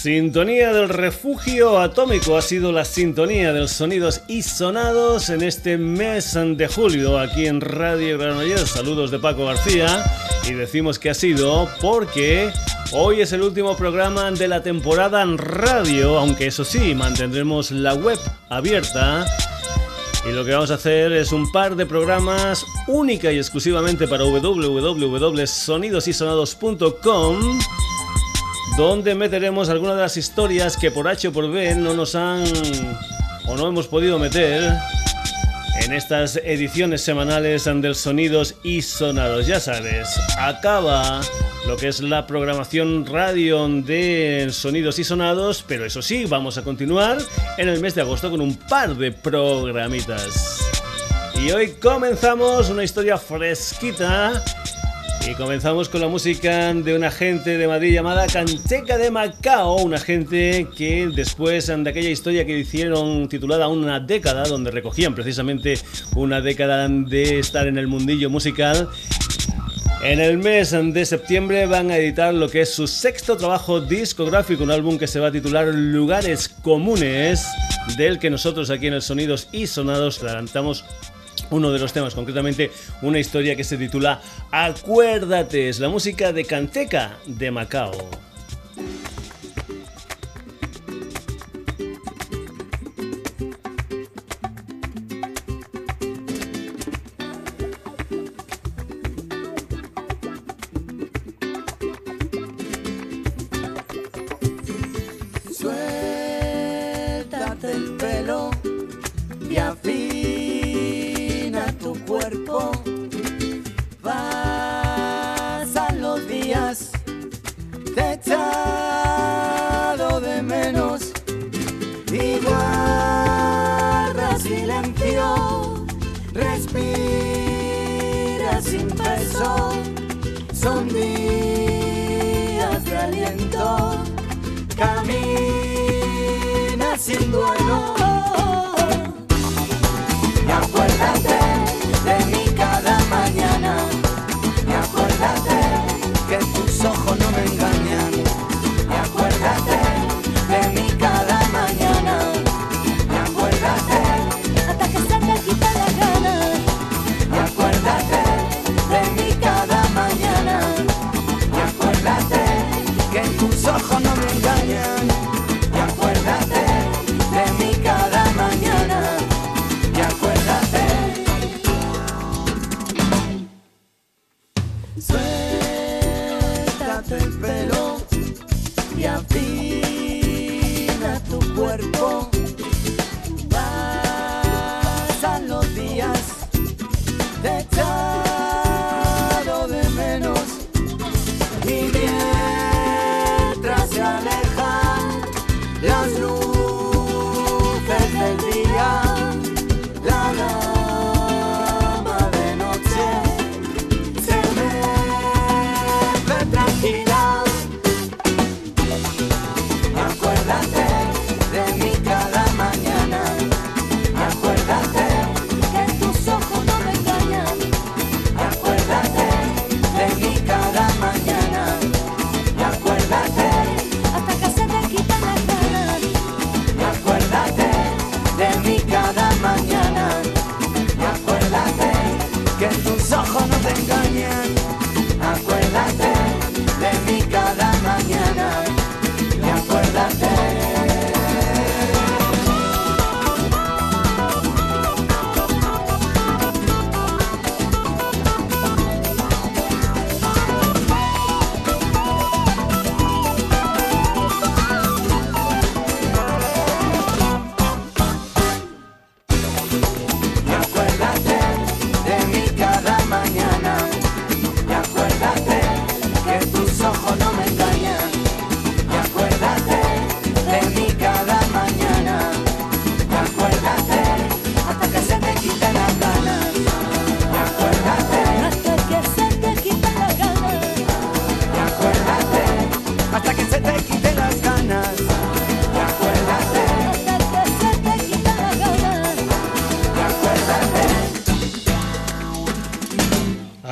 Sintonía del refugio atómico ha sido la sintonía de los sonidos y sonados en este mes de julio aquí en Radio Granollers. Saludos de Paco García y decimos que ha sido porque hoy es el último programa de la temporada en radio, aunque eso sí, mantendremos la web abierta. Y lo que vamos a hacer es un par de programas única y exclusivamente para www.sonidosysonados.com donde meteremos algunas de las historias que por H o por B no nos han o no hemos podido meter en estas ediciones semanales del Sonidos y Sonados. Ya sabes, acaba lo que es la programación radio de Sonidos y Sonados, pero eso sí, vamos a continuar en el mes de agosto con un par de programitas. Y hoy comenzamos una historia fresquita y comenzamos con la música de una gente de Madrid llamada Canteca de Macao, una gente que después de aquella historia que hicieron titulada Una década, donde recogían precisamente una década de estar en el mundillo musical, en el mes de septiembre van a editar lo que es su sexto trabajo discográfico, un álbum que se va a titular Lugares Comunes, del que nosotros aquí en el Sonidos y Sonados adelantamos uno de los temas, concretamente una historia que se titula Acuérdate, es la música de Canteca de Macao. sin peso, son días de aliento, camina sin duelo.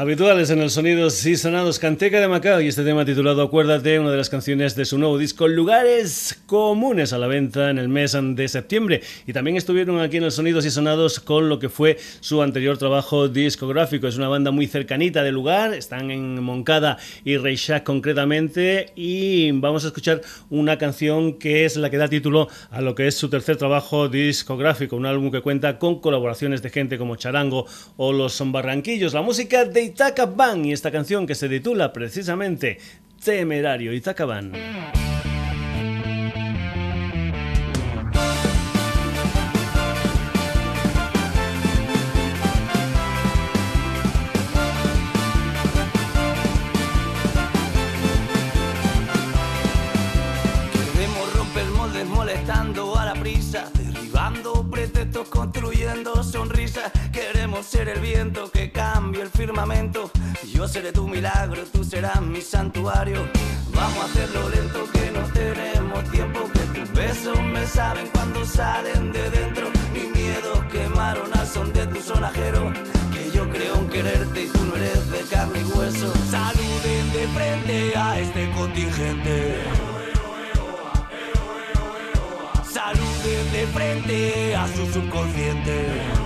Habituales en el Sonidos y Sonados Canteca de Macao y este tema titulado Acuérdate, una de las canciones de su nuevo disco Lugares Comunes a la venta en el mes de septiembre. Y también estuvieron aquí en el Sonidos y Sonados con lo que fue su anterior trabajo discográfico. Es una banda muy cercanita del lugar, están en Moncada y Reixac concretamente y vamos a escuchar una canción que es la que da título a lo que es su tercer trabajo discográfico, un álbum que cuenta con colaboraciones de gente como Charango o Los Barranquillos. La música de Itaca Van y esta canción que se titula precisamente Temerario Itaca Van. Queremos Queremos ser el viento que cambie el firmamento. Yo seré tu milagro, tú serás mi santuario. Vamos a hacerlo lento que no tenemos tiempo. Que tus besos me saben cuando salen de dentro. Mis miedos quemaron al son de tu sonajero. Que yo creo en quererte y tú no eres de carne y hueso. Saluden de frente a este contingente. Saluden de frente a su subconsciente.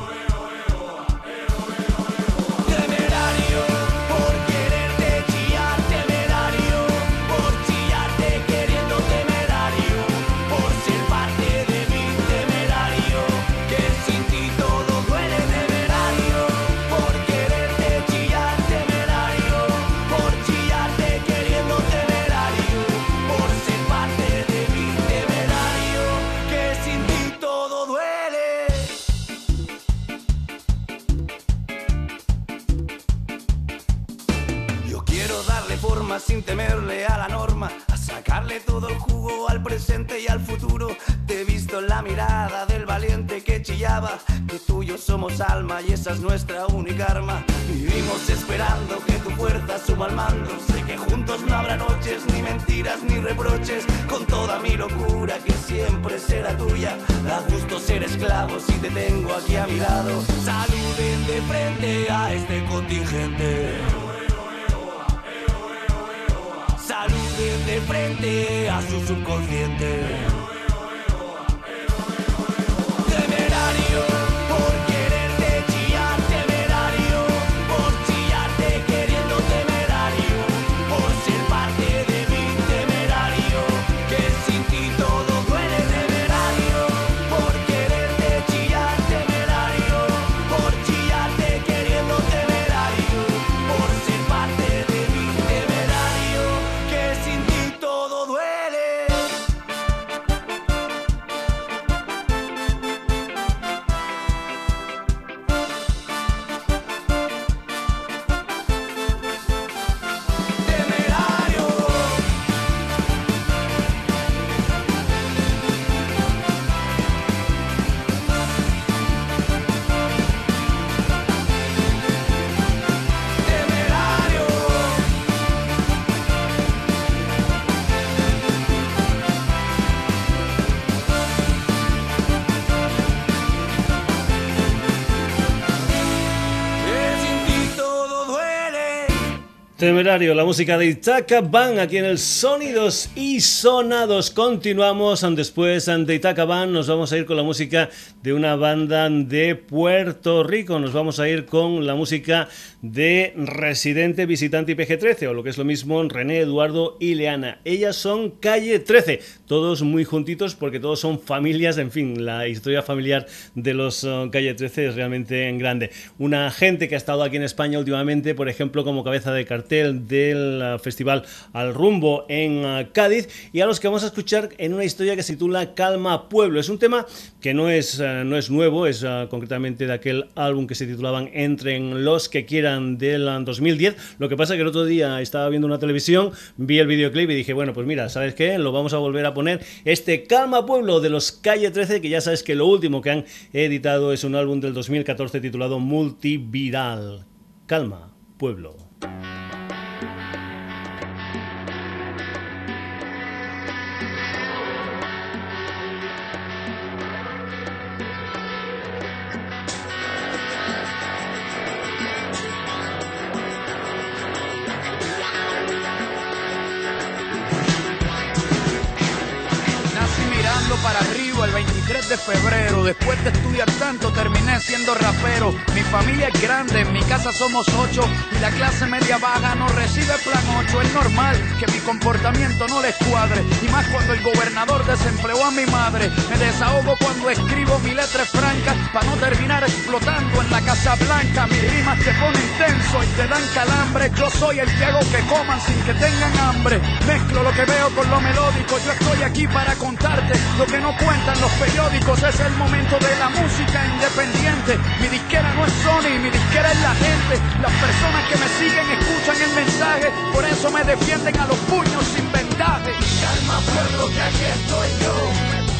Temerario, la música de Itaca aquí en el Sonidos y Sonados. Continuamos después de Itaca Van. Nos vamos a ir con la música de una banda de Puerto Rico. Nos vamos a ir con la música de Residente, Visitante y PG13, o lo que es lo mismo, René, Eduardo y Leana. Ellas son Calle 13, todos muy juntitos porque todos son familias. En fin, la historia familiar de los uh, Calle 13 es realmente grande. Una gente que ha estado aquí en España últimamente, por ejemplo, como cabeza de cartel del uh, festival Al Rumbo en uh, Cádiz y a los que vamos a escuchar en una historia que se titula Calma Pueblo. Es un tema que no es, uh, no es nuevo, es concretamente de aquel álbum que se titulaban Entren los que quieran del 2010. Lo que pasa que el otro día estaba viendo una televisión, vi el videoclip y dije, bueno, pues mira, ¿sabes qué? Lo vamos a volver a poner. Este Calma Pueblo de los Calle 13, que ya sabes que lo último que han editado es un álbum del 2014 titulado Multiviral. Calma Pueblo. Febrero. Después de estudiar tanto, terminé siendo rapero. Mi familia es grande, en mi casa somos ocho. Y la clase media baja no recibe plan 8. Es normal que mi comportamiento no les cuadre. Y más cuando el gobernador desempleó a mi madre. Me desahogo cuando escribo mi letra franca. Para no terminar explotando en la Casa Blanca. Mis rimas te ponen tenso y te dan calambre. Yo soy el que hago que coman sin que tengan hambre. Mezclo lo que veo con lo melódico. Yo estoy aquí para contarte lo que no cuentan los periódicos. Es el momento de la música independiente. Mi disquera no es Sony, mi disquera es la gente. Las personas que me siguen escuchan el mensaje. Por eso me defienden a los puños sin vendaje. Calma pueblo que aquí estoy yo.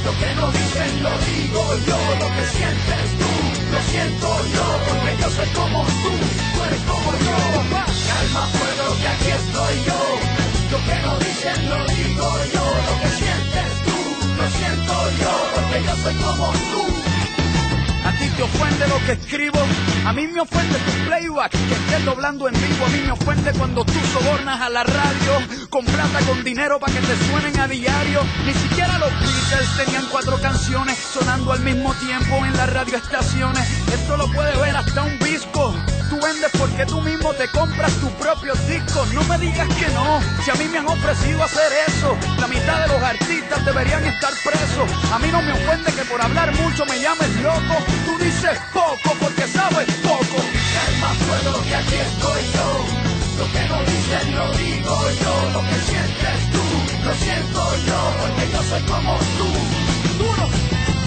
Lo que no dicen lo digo yo. Lo que sientes tú, lo siento yo. Porque yo soy como tú, tú eres como yo. Calma pueblo que aquí estoy yo. A ti te ofende lo que escribo, a mí me ofende tu playback, que estés doblando en vivo, a mí me ofende cuando tú sobornas a la radio, con plata, con dinero para que te suenen a diario. Ni siquiera los Beatles tenían cuatro canciones sonando al mismo tiempo en las radioestaciones. Esto lo puede ver hasta un disco. Tú vendes porque tú mismo te compras tus propios discos. No me digas que no, si a mí me han ofrecido hacer eso. La mitad de los artistas deberían estar presos. A mí no me ofende que por hablar mucho me llames loco. Tú dices poco porque sabes poco. Calma pueblo que aquí estoy yo. Lo que no dicen lo digo yo. Lo que sientes tú, lo siento yo. Porque yo soy como tú.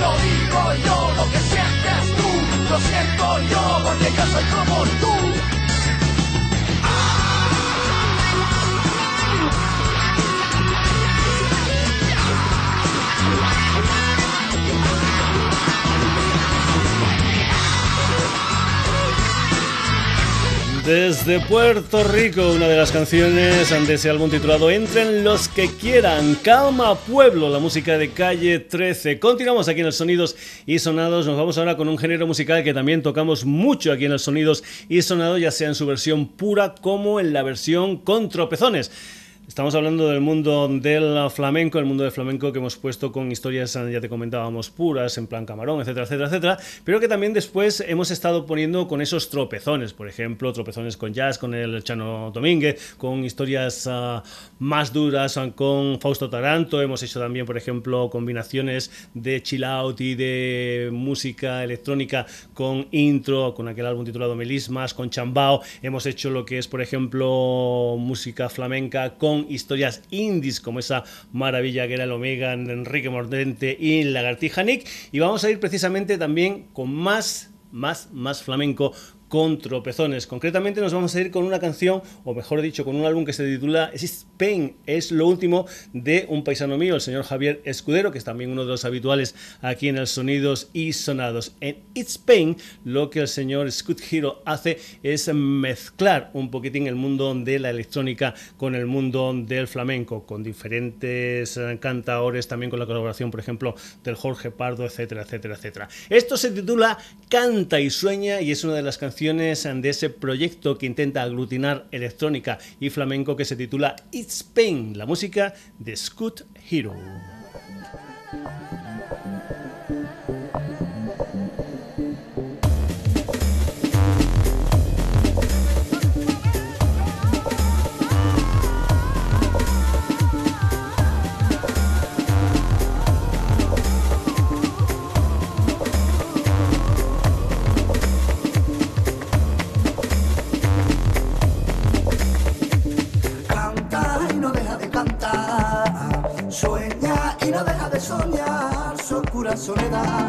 lo digo yo, lo que sientes tú, lo siento yo, porque yo soy como tú. Desde Puerto Rico, una de las canciones de ese álbum titulado Entren los que quieran, Calma Pueblo, la música de calle 13. Continuamos aquí en los Sonidos y Sonados. Nos vamos ahora con un género musical que también tocamos mucho aquí en los Sonidos y Sonados, ya sea en su versión pura como en la versión con tropezones. Estamos hablando del mundo del flamenco, el mundo del flamenco que hemos puesto con historias, ya te comentábamos, puras, en plan camarón, etcétera, etcétera, etcétera, pero que también después hemos estado poniendo con esos tropezones, por ejemplo, tropezones con jazz, con el Chano Domínguez, con historias ah, más duras, ah, con Fausto Taranto, hemos hecho también, por ejemplo, combinaciones de chill out y de música electrónica con intro, con aquel álbum titulado Melismas, con Chambao, hemos hecho lo que es, por ejemplo, música flamenca con historias indies como esa maravilla que era el Omega, Enrique Mordente y Lagartija Nick. Y vamos a ir precisamente también con más más, más flamenco con tropezones. Concretamente nos vamos a ir con una canción, o mejor dicho, con un álbum que se titula It's Pain. Es lo último de un paisano mío, el señor Javier Escudero, que es también uno de los habituales aquí en el Sonidos y Sonados. En It's Pain lo que el señor Scott Hero hace es mezclar un poquitín el mundo de la electrónica con el mundo del flamenco, con diferentes eh, cantadores, también con la colaboración, por ejemplo, del Jorge Pardo, etcétera, etcétera, etcétera. Esto se titula Canta y Sueña y es una de las canciones de ese proyecto que intenta aglutinar electrónica y flamenco que se titula It's Pain, la música de Scoot Hero. love.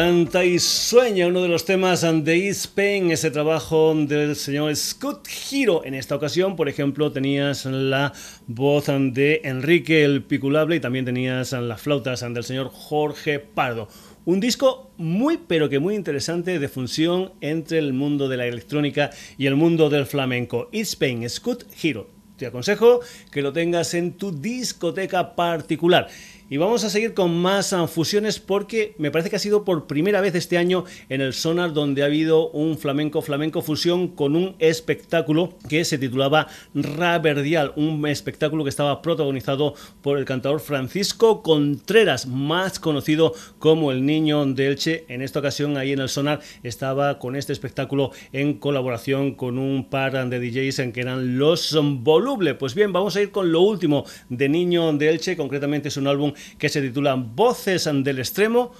Canta y sueña, uno de los temas de East Pain, ese trabajo del señor Scott Hiro. En esta ocasión, por ejemplo, tenías la voz de Enrique el Piculable y también tenías las flautas del señor Jorge Pardo. Un disco muy pero que muy interesante de función entre el mundo de la electrónica y el mundo del flamenco. East Pain, Scott Hiro. Te aconsejo que lo tengas en tu discoteca particular. Y vamos a seguir con más ah, fusiones porque me parece que ha sido por primera vez este año en el Sonar donde ha habido un flamenco flamenco fusión con un espectáculo que se titulaba Raverdial, un espectáculo que estaba protagonizado por el cantador Francisco Contreras, más conocido como el Niño de Elche. En esta ocasión ahí en el Sonar estaba con este espectáculo en colaboración con un par de DJs que eran Los Voluble. Pues bien, vamos a ir con lo último de Niño de Elche, concretamente es un álbum que se titula Voces del Extremo.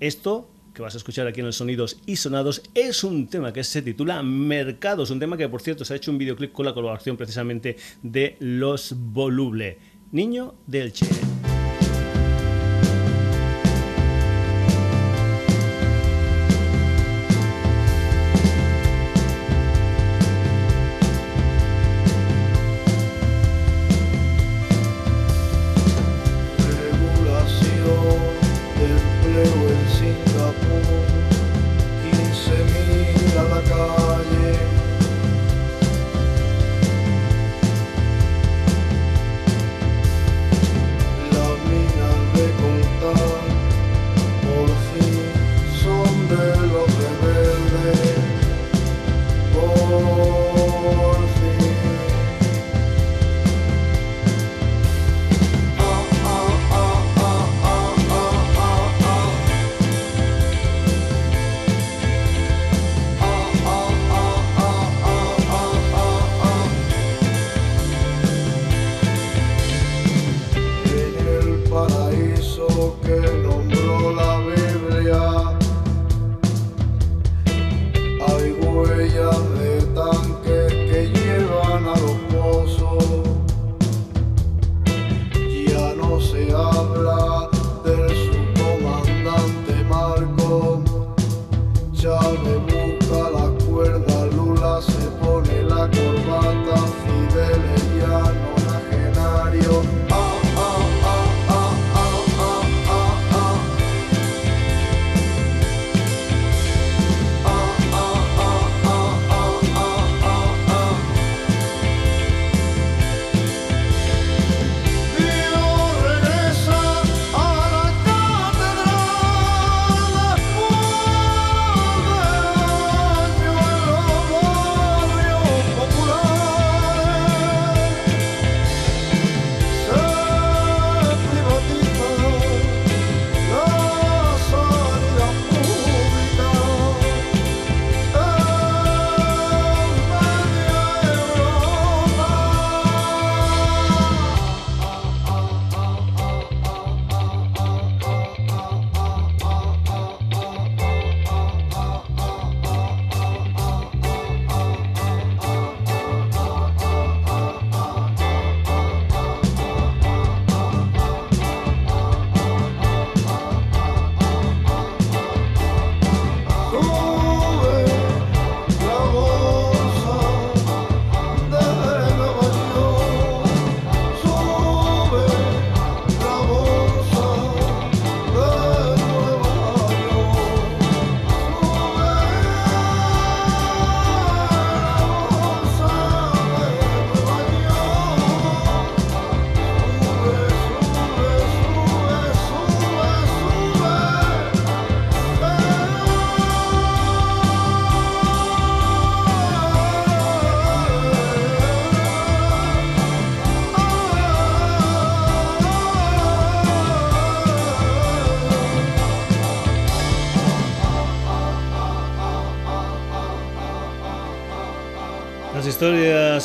Esto que vas a escuchar aquí en los Sonidos y Sonados es un tema que se titula Mercados, un tema que por cierto se ha hecho un videoclip con la colaboración precisamente de Los Voluble. Niño del Che.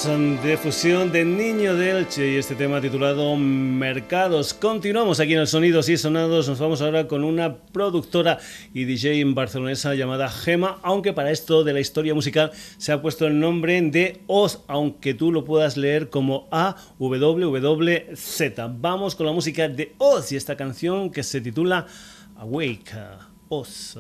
De fusión de Niño de Elche y este tema titulado Mercados. Continuamos aquí en el Sonidos y Sonados. Nos vamos ahora con una productora y DJ en barcelonesa llamada Gema, aunque para esto de la historia musical se ha puesto el nombre de Oz, aunque tú lo puedas leer como A-W-W-Z. Vamos con la música de Oz y esta canción que se titula Awake, Oz.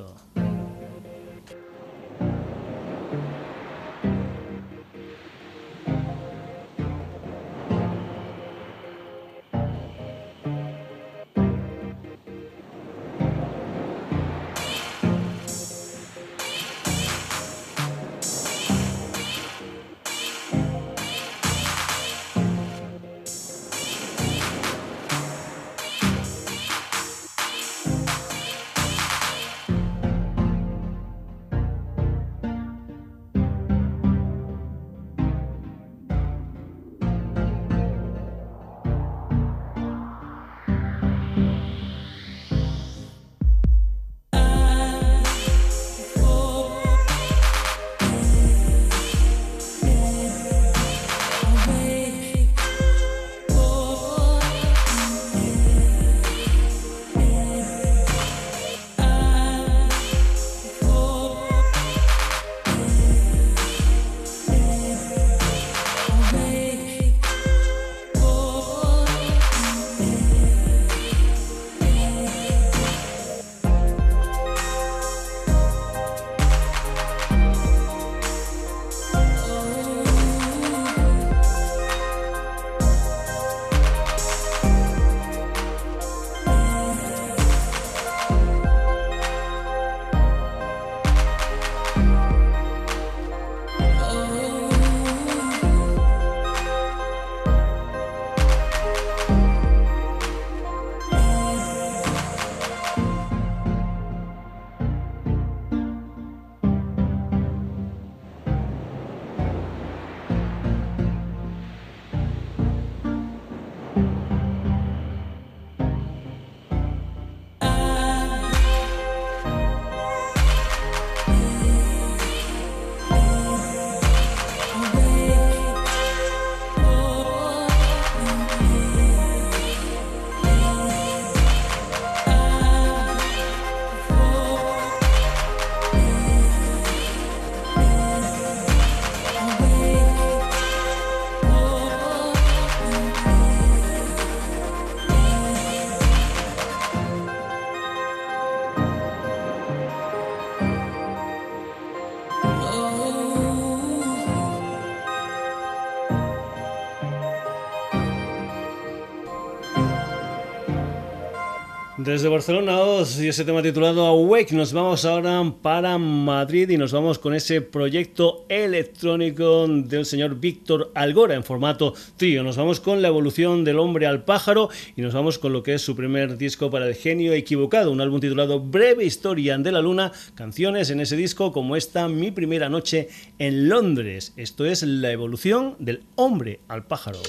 Desde Barcelona y ese tema titulado Awake, nos vamos ahora para Madrid y nos vamos con ese proyecto electrónico del señor Víctor Algora en formato trío. Nos vamos con la evolución del hombre al pájaro y nos vamos con lo que es su primer disco para el genio equivocado, un álbum titulado Breve Historia de la Luna, canciones en ese disco como esta Mi primera noche en Londres. Esto es la evolución del hombre al pájaro.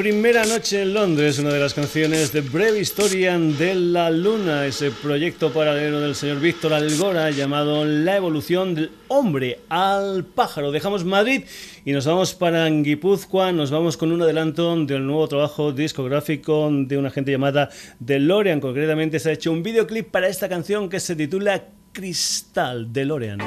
Primera noche en Londres, una de las canciones de Breve Historia de la Luna, ese proyecto paralelo del señor Víctor Algora llamado La evolución del hombre al pájaro. Dejamos Madrid y nos vamos para Guipúzcoa, nos vamos con un adelanto del nuevo trabajo discográfico de una gente llamada DeLorean. Concretamente se ha hecho un videoclip para esta canción que se titula Cristal DeLorean.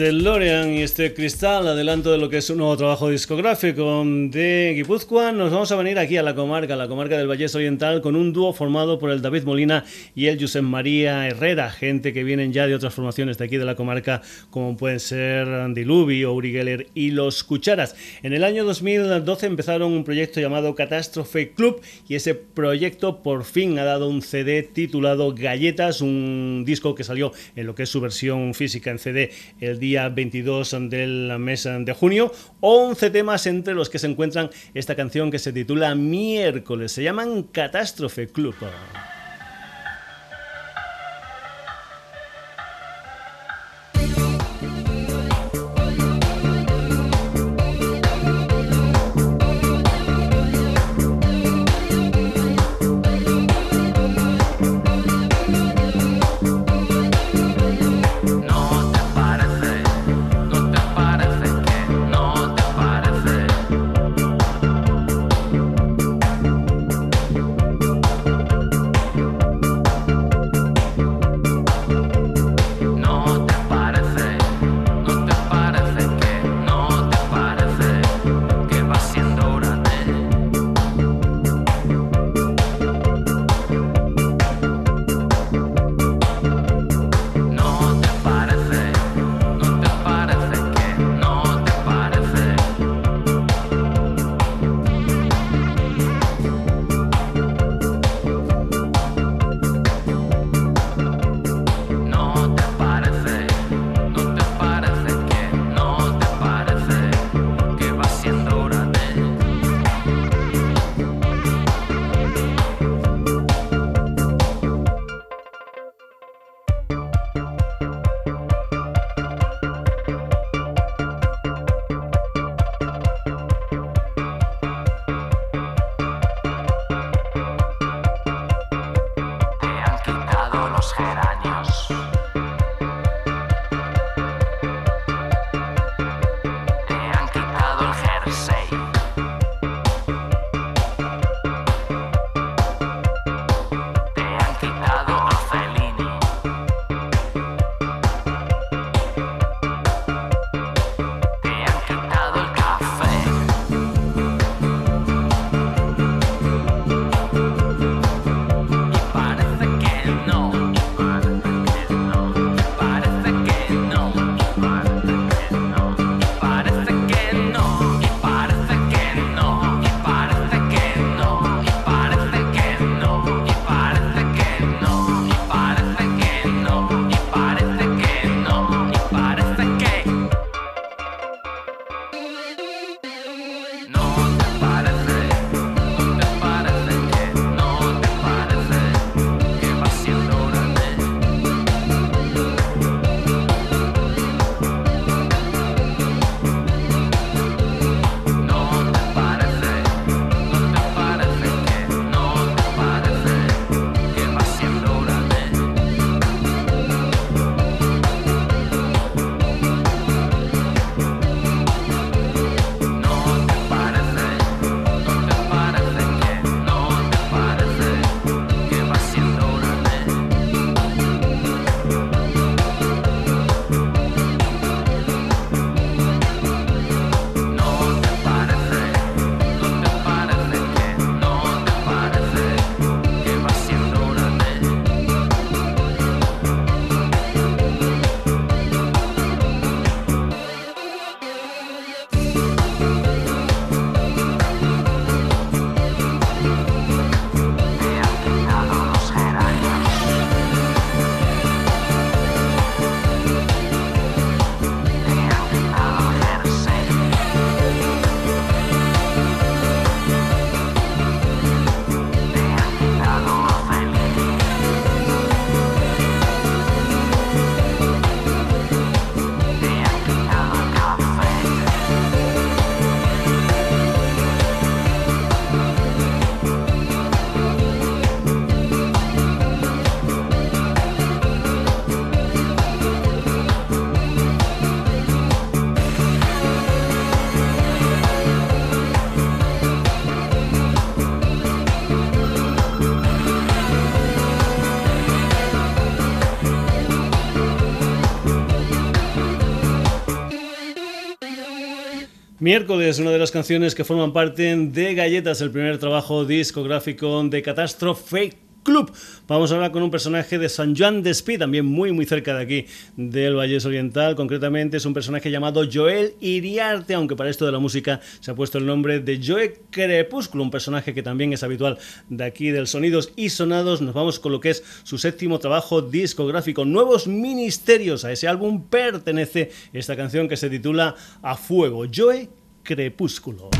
DeLorean este cristal, adelanto de lo que es un nuevo trabajo discográfico de Guipúzcoa, nos vamos a venir aquí a la comarca, la comarca del Vallés Oriental, con un dúo formado por el David Molina y el Josep María Herrera, gente que vienen ya de otras formaciones de aquí de la comarca, como pueden ser Diluvi Uri Geller y Los Cucharas. En el año 2012 empezaron un proyecto llamado Catástrofe Club y ese proyecto por fin ha dado un CD titulado Galletas, un disco que salió en lo que es su versión física en CD el día 22 del mes de junio. 11 temas entre los que se encuentran esta canción que se titula Miércoles. Se llaman Catástrofe Club. Miércoles, una de las canciones que forman parte de Galletas, el primer trabajo discográfico de Catastrophe Club. Vamos a hablar con un personaje de San Juan de Espí, también muy muy cerca de aquí del Valles Oriental. Concretamente es un personaje llamado Joel Iriarte, aunque para esto de la música se ha puesto el nombre de Joe Crepúsculo, un personaje que también es habitual de aquí del Sonidos y Sonados. Nos vamos con lo que es su séptimo trabajo discográfico, Nuevos Ministerios. A ese álbum pertenece esta canción que se titula A Fuego, Joe Crepúsculo.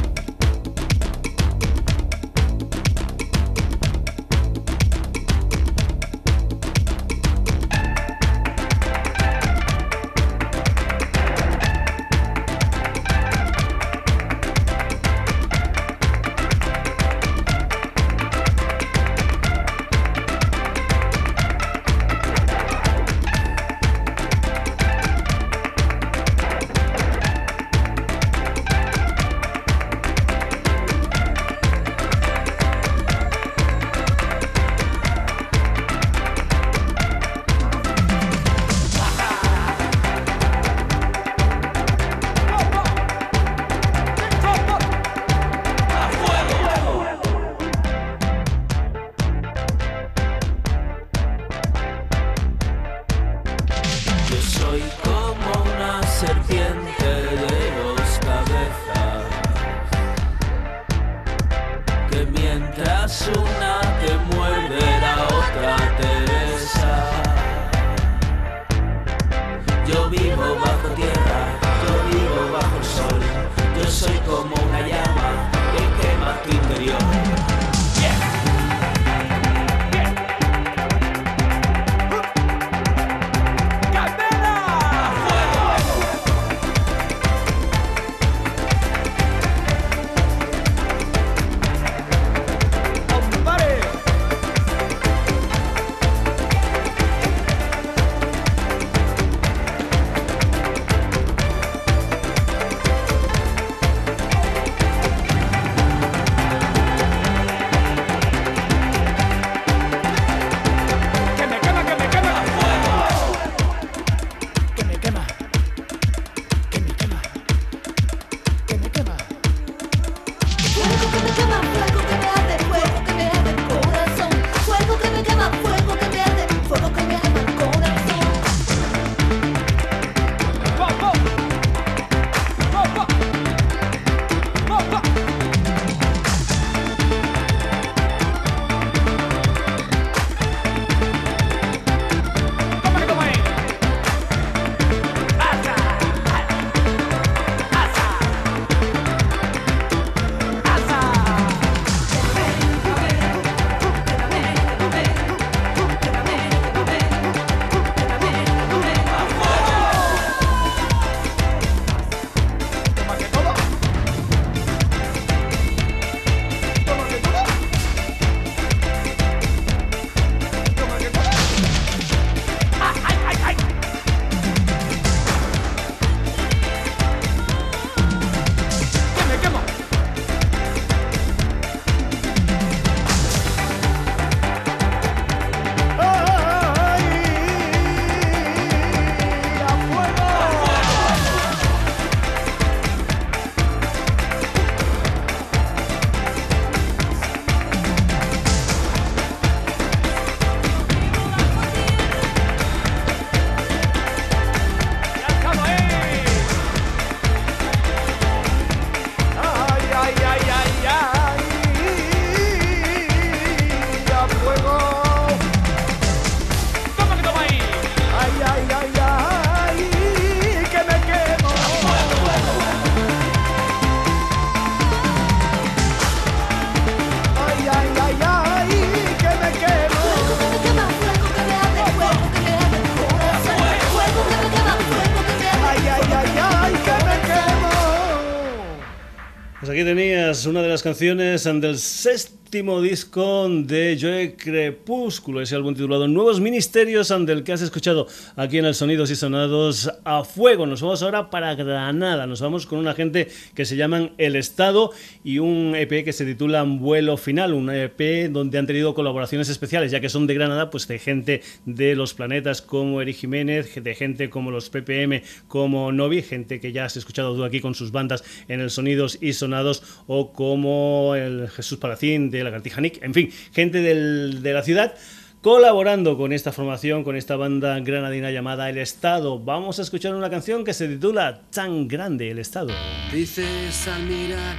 Una de las canciones del sexto último disco de Joe Crepúsculo, ese álbum titulado Nuevos Ministerios, del que has escuchado aquí en el Sonidos y Sonados a Fuego. Nos vamos ahora para Granada, nos vamos con una gente que se llaman El Estado y un EP que se titula Vuelo Final, un EP donde han tenido colaboraciones especiales, ya que son de Granada, pues de gente de los planetas como Eric Jiménez, de gente como los PPM, como Novi, gente que ya has escuchado tú aquí con sus bandas en el Sonidos y Sonados, o como el Jesús Palacín de la Cartija Nick, en fin, gente de la ciudad colaborando con esta formación, con esta banda granadina llamada El Estado. Vamos a escuchar una canción que se titula Tan Grande el Estado. Dices al mirar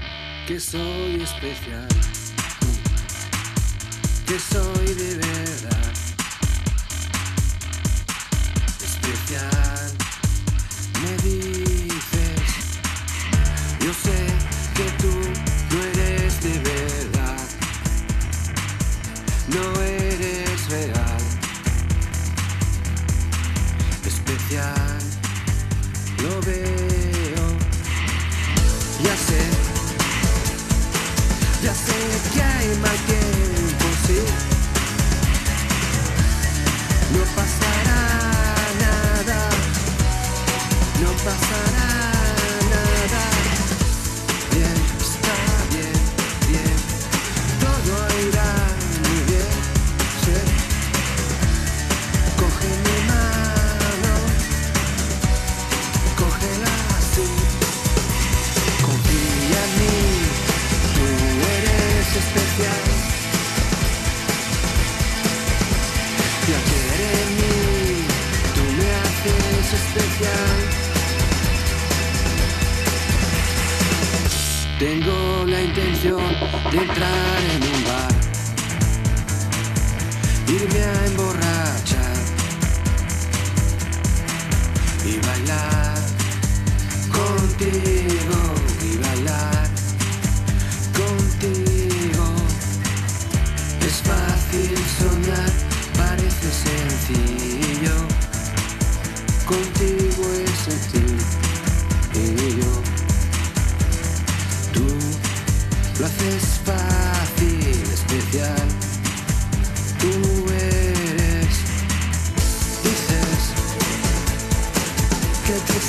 que soy especial, que soy de verdad especial. Me dices, yo sé que tú No Especial, lo veo. Ya sé, ya sé que hay mal Tengo la intención de entrar en un bar, irme a emborrachar y bailar contigo y bailar contigo. Es fácil soñar, parece sencillo. Contigo es sencillo. Lo haces fácil, especial. Tú eres. Dices que hay que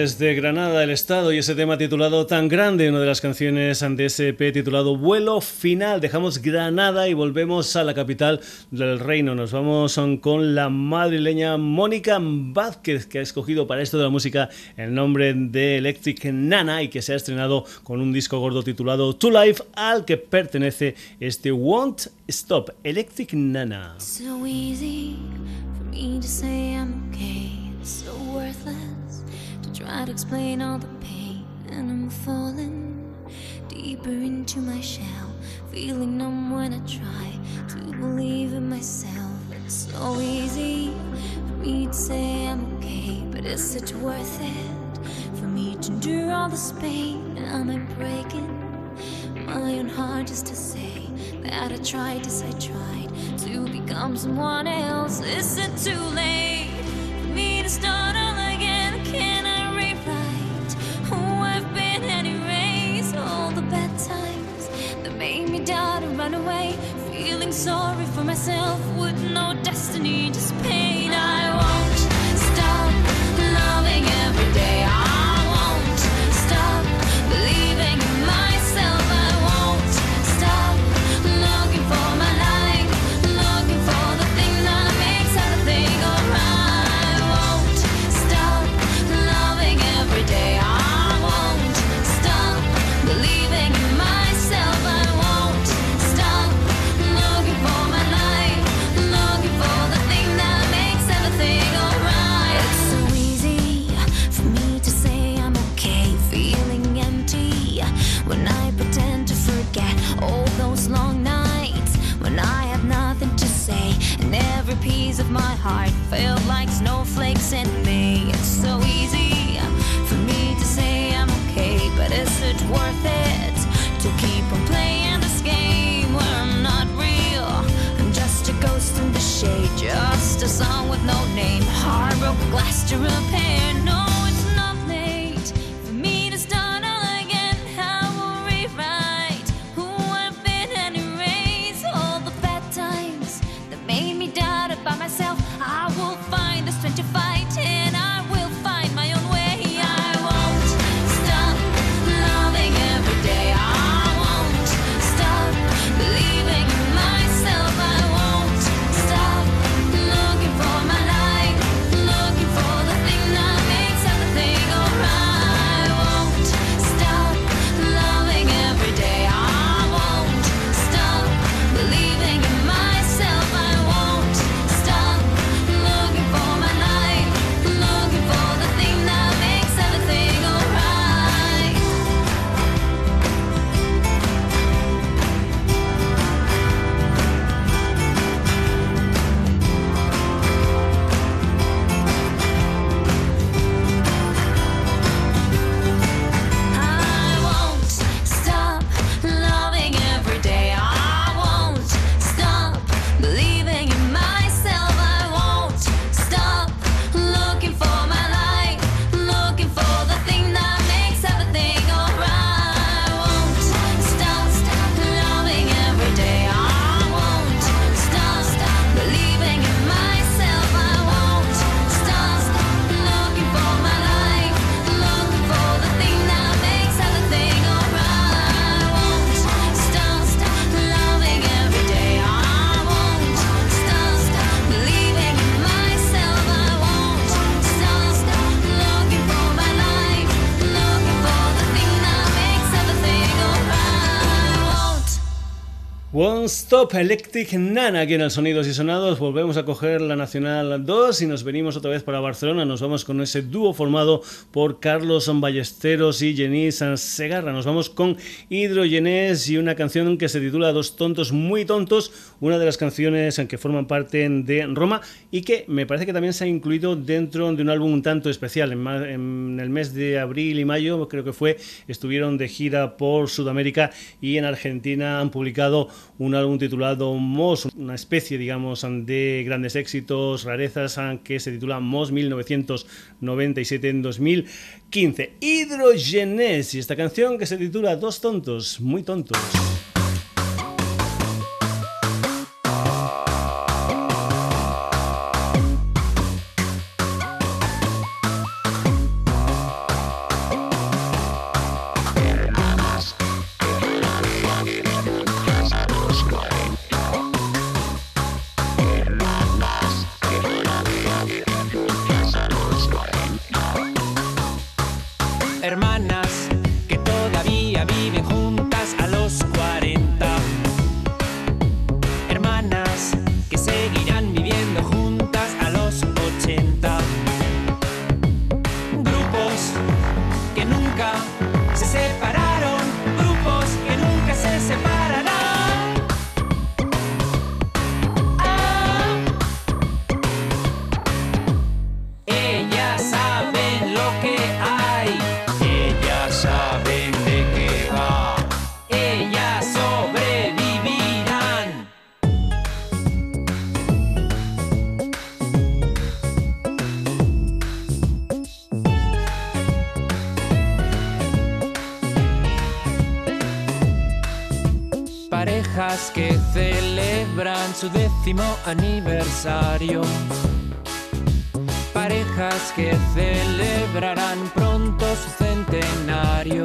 Desde Granada, el Estado y ese tema titulado Tan Grande, una de las canciones de SP titulado Vuelo Final. Dejamos Granada y volvemos a la capital del reino. Nos vamos con la madrileña Mónica Vázquez, que ha escogido para esto de la música el nombre de Electric Nana y que se ha estrenado con un disco gordo titulado To Life, al que pertenece este Won't Stop, Electric Nana. So easy for me to say I'm okay, so worthless. To explain all the pain, and I'm falling deeper into my shell. Feeling numb when I try to believe in myself. It's so easy for me to say I'm okay, but is it worth it for me to endure all this pain? Am I breaking my own heart just to say that I tried? Yes, I tried to become someone else. Is it too late for me to start all again? Can I? Made me doubt and run away. Feeling sorry for myself with no destiny, just pain. Stop Electric Nana aquí en el Sonidos y Sonados. Volvemos a coger la Nacional 2 y nos venimos otra vez para Barcelona. Nos vamos con ese dúo formado por Carlos Ballesteros y Jenny Segarra. Nos vamos con Hidrogenés y una canción que se titula Dos tontos muy tontos, una de las canciones en que forman parte de Roma y que me parece que también se ha incluido dentro de un álbum un tanto especial. En, el mes de abril y mayo, creo que fue, estuvieron de gira por Sudamérica y en Argentina han publicado un álbum titulado Moss, una especie, digamos, de grandes éxitos, rarezas, que se titula Moss 1997 en 2015. Hidrogenés y esta canción que se titula Dos tontos, muy tontos. Que celebran su décimo aniversario. Parejas que celebrarán pronto su centenario.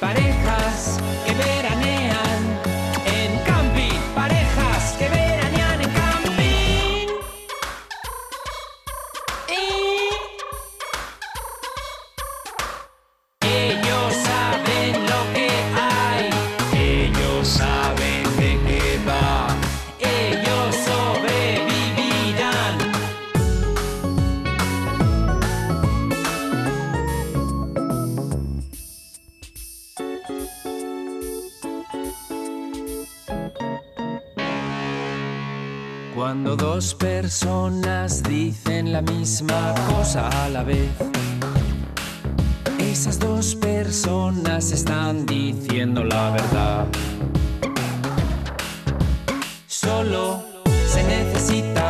Parejas que veranean cosa a la vez, esas dos personas están diciendo la verdad. Solo se necesita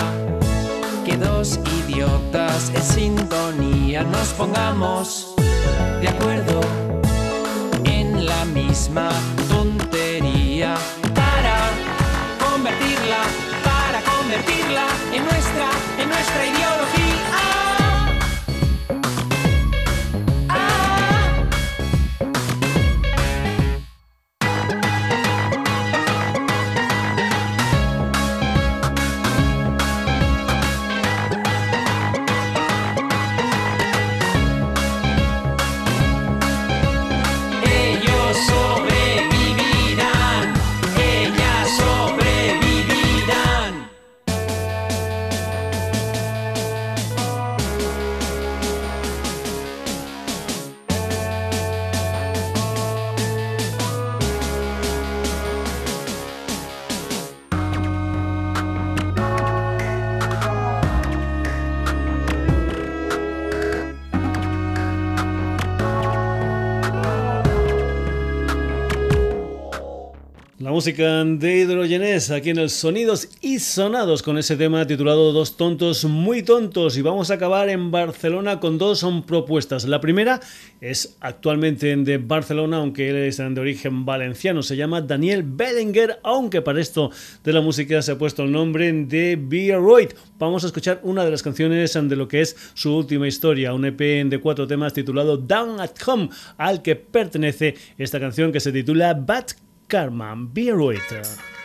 que dos idiotas en sintonía nos pongamos de acuerdo en la misma música de Hidrogenes aquí en el Sonidos y Sonados con ese tema titulado Dos tontos muy tontos y vamos a acabar en Barcelona con dos son propuestas. La primera es actualmente de Barcelona, aunque él es de origen valenciano, se llama Daniel Bellinger, aunque para esto de la música se ha puesto el nombre de Beeroid. Vamos a escuchar una de las canciones de lo que es su última historia, un EP de cuatro temas titulado Down at Home, al que pertenece esta canción que se titula Bad Karma, Beeroid. Baby,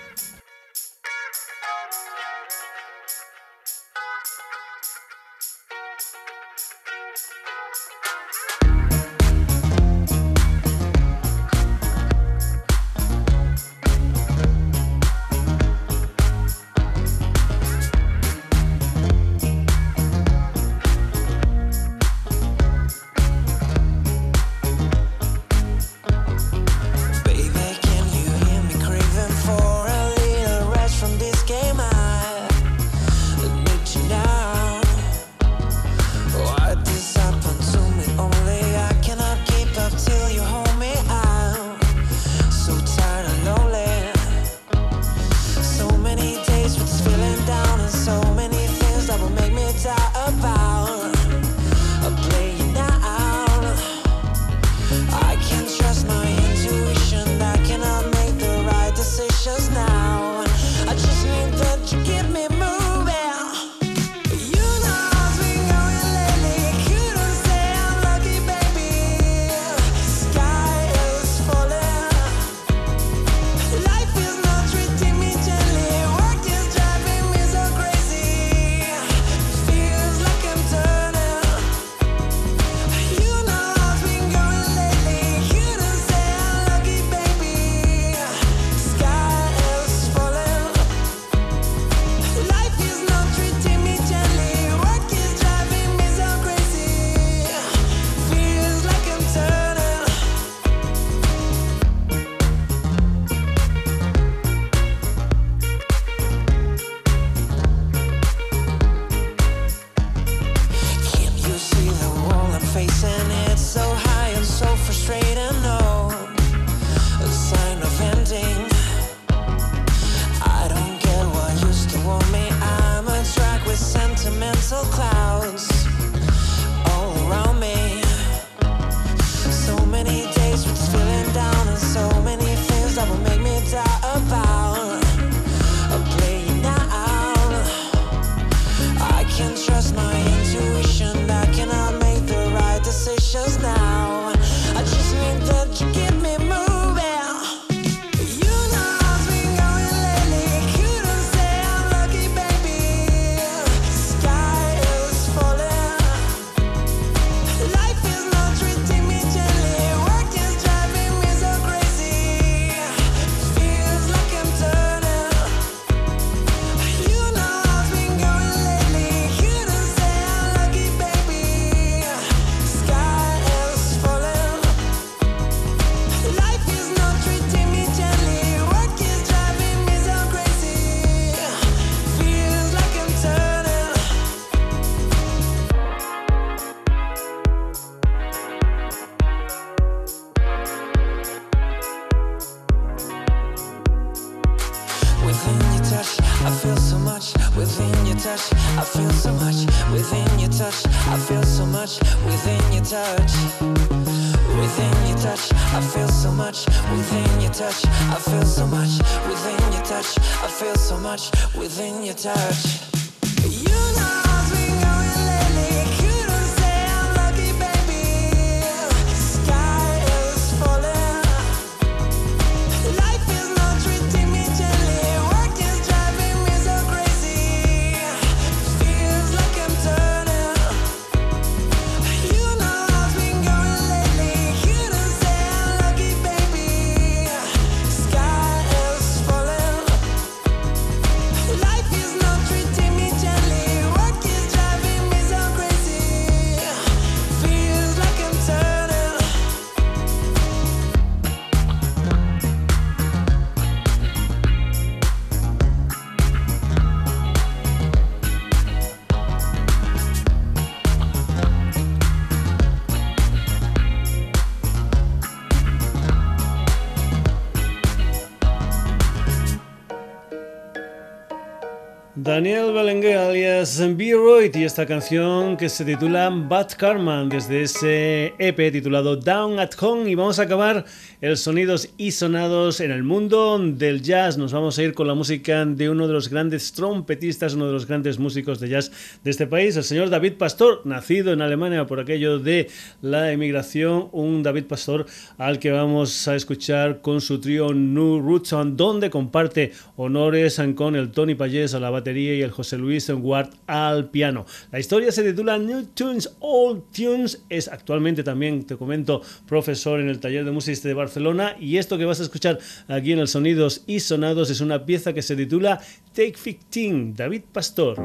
your touch. Daniel Alias B. y esta canción que se titula Bad Carman desde ese EP titulado Down at Home y vamos a acabar el sonidos y sonados en el mundo del jazz. Nos vamos a ir con la música de uno de los grandes trompetistas, uno de los grandes músicos de jazz de este país, el señor David Pastor, nacido en Alemania por aquello de la emigración, un David Pastor al que vamos a escuchar con su trío New Roots, donde comparte honores con el Tony Payés a la batería y el José Luis Ward al piano. La historia se titula New Tunes, Old Tunes. Es actualmente también, te comento, profesor en el taller de música de Barcelona. Y esto que vas a escuchar aquí en el Sonidos y Sonados es una pieza que se titula Take 15, David Pastor.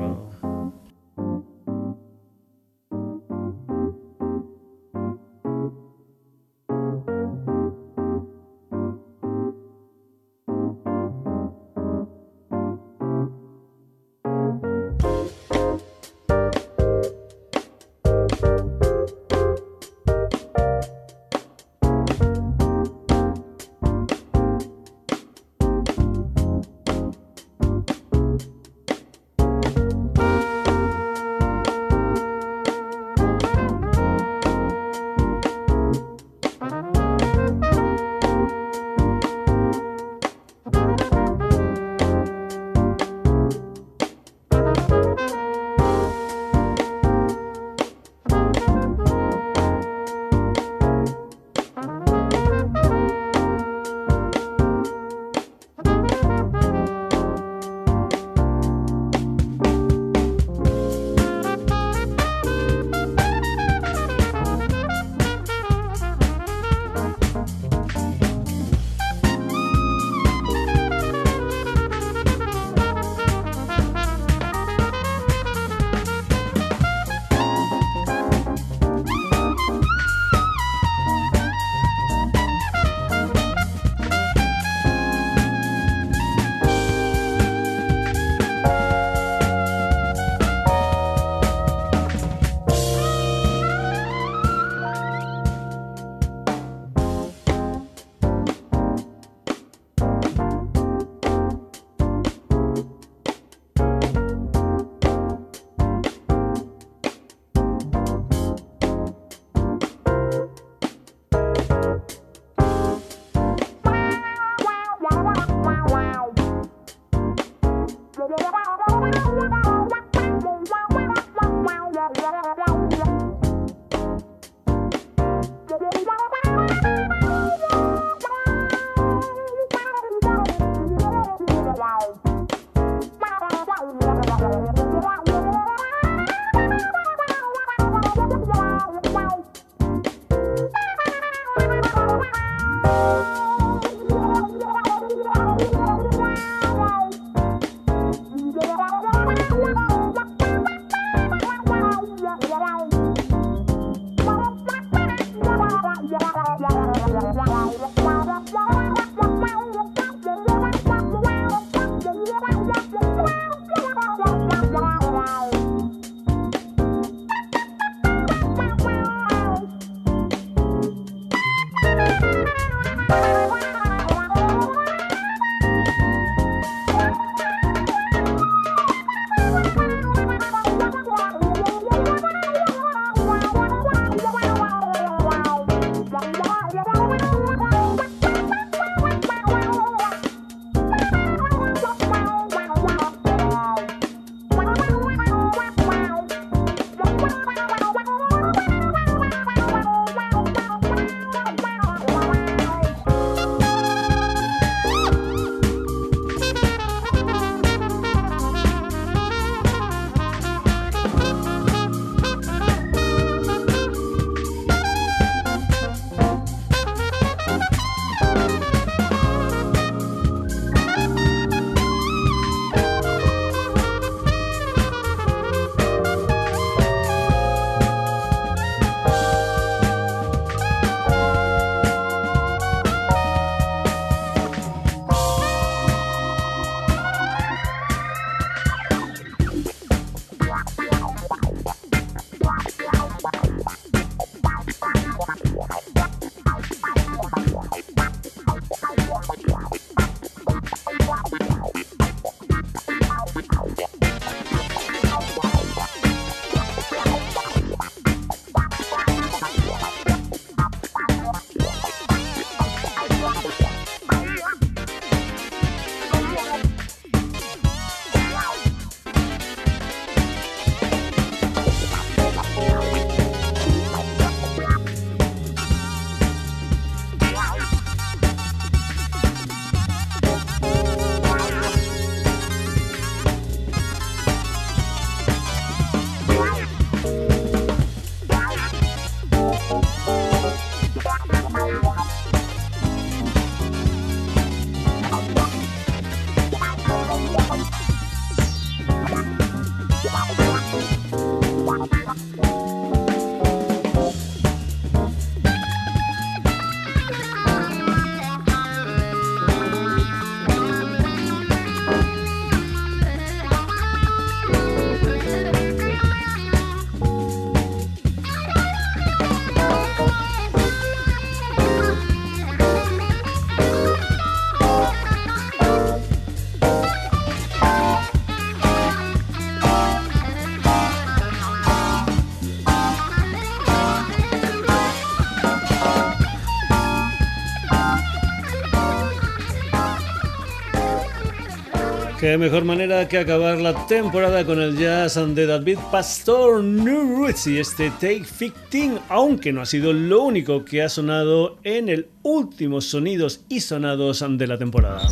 Qué mejor manera que acabar la temporada con el jazz de David Pastor New Roots y este Take 15, aunque no ha sido lo único que ha sonado en el último sonidos y sonados de la temporada.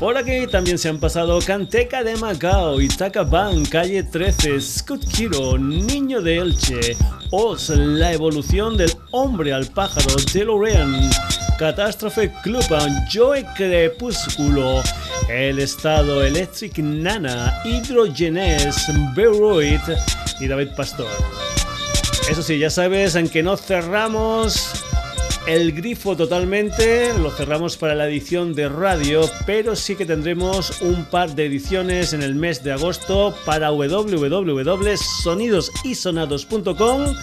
Por aquí también se han pasado Canteca de Macao, Itaca Calle 13, Scott Niño de Elche, Oz, La evolución del hombre al pájaro, DeLorean, Catástrofe Club, Joe Crepúsculo, El Estado, Electric Nana, Hydrogenes, Beroid y David Pastor. Eso sí, ya sabes, en que no cerramos el grifo totalmente, lo cerramos para la edición de radio, pero sí que tendremos un par de ediciones en el mes de agosto para www.sonidosysonados.com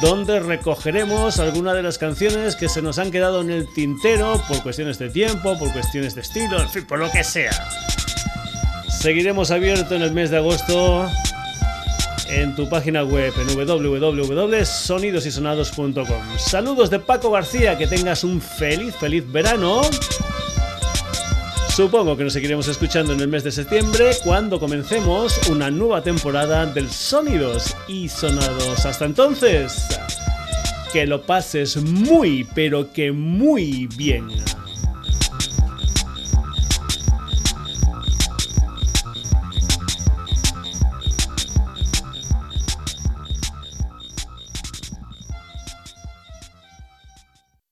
donde recogeremos algunas de las canciones que se nos han quedado en el tintero por cuestiones de tiempo, por cuestiones de estilo, en fin, por lo que sea. Seguiremos abierto en el mes de agosto en tu página web en www.sonidosysonados.com. Saludos de Paco García, que tengas un feliz, feliz verano. Supongo que nos seguiremos escuchando en el mes de septiembre cuando comencemos una nueva temporada del Sonidos y Sonados. Hasta entonces, que lo pases muy, pero que muy bien.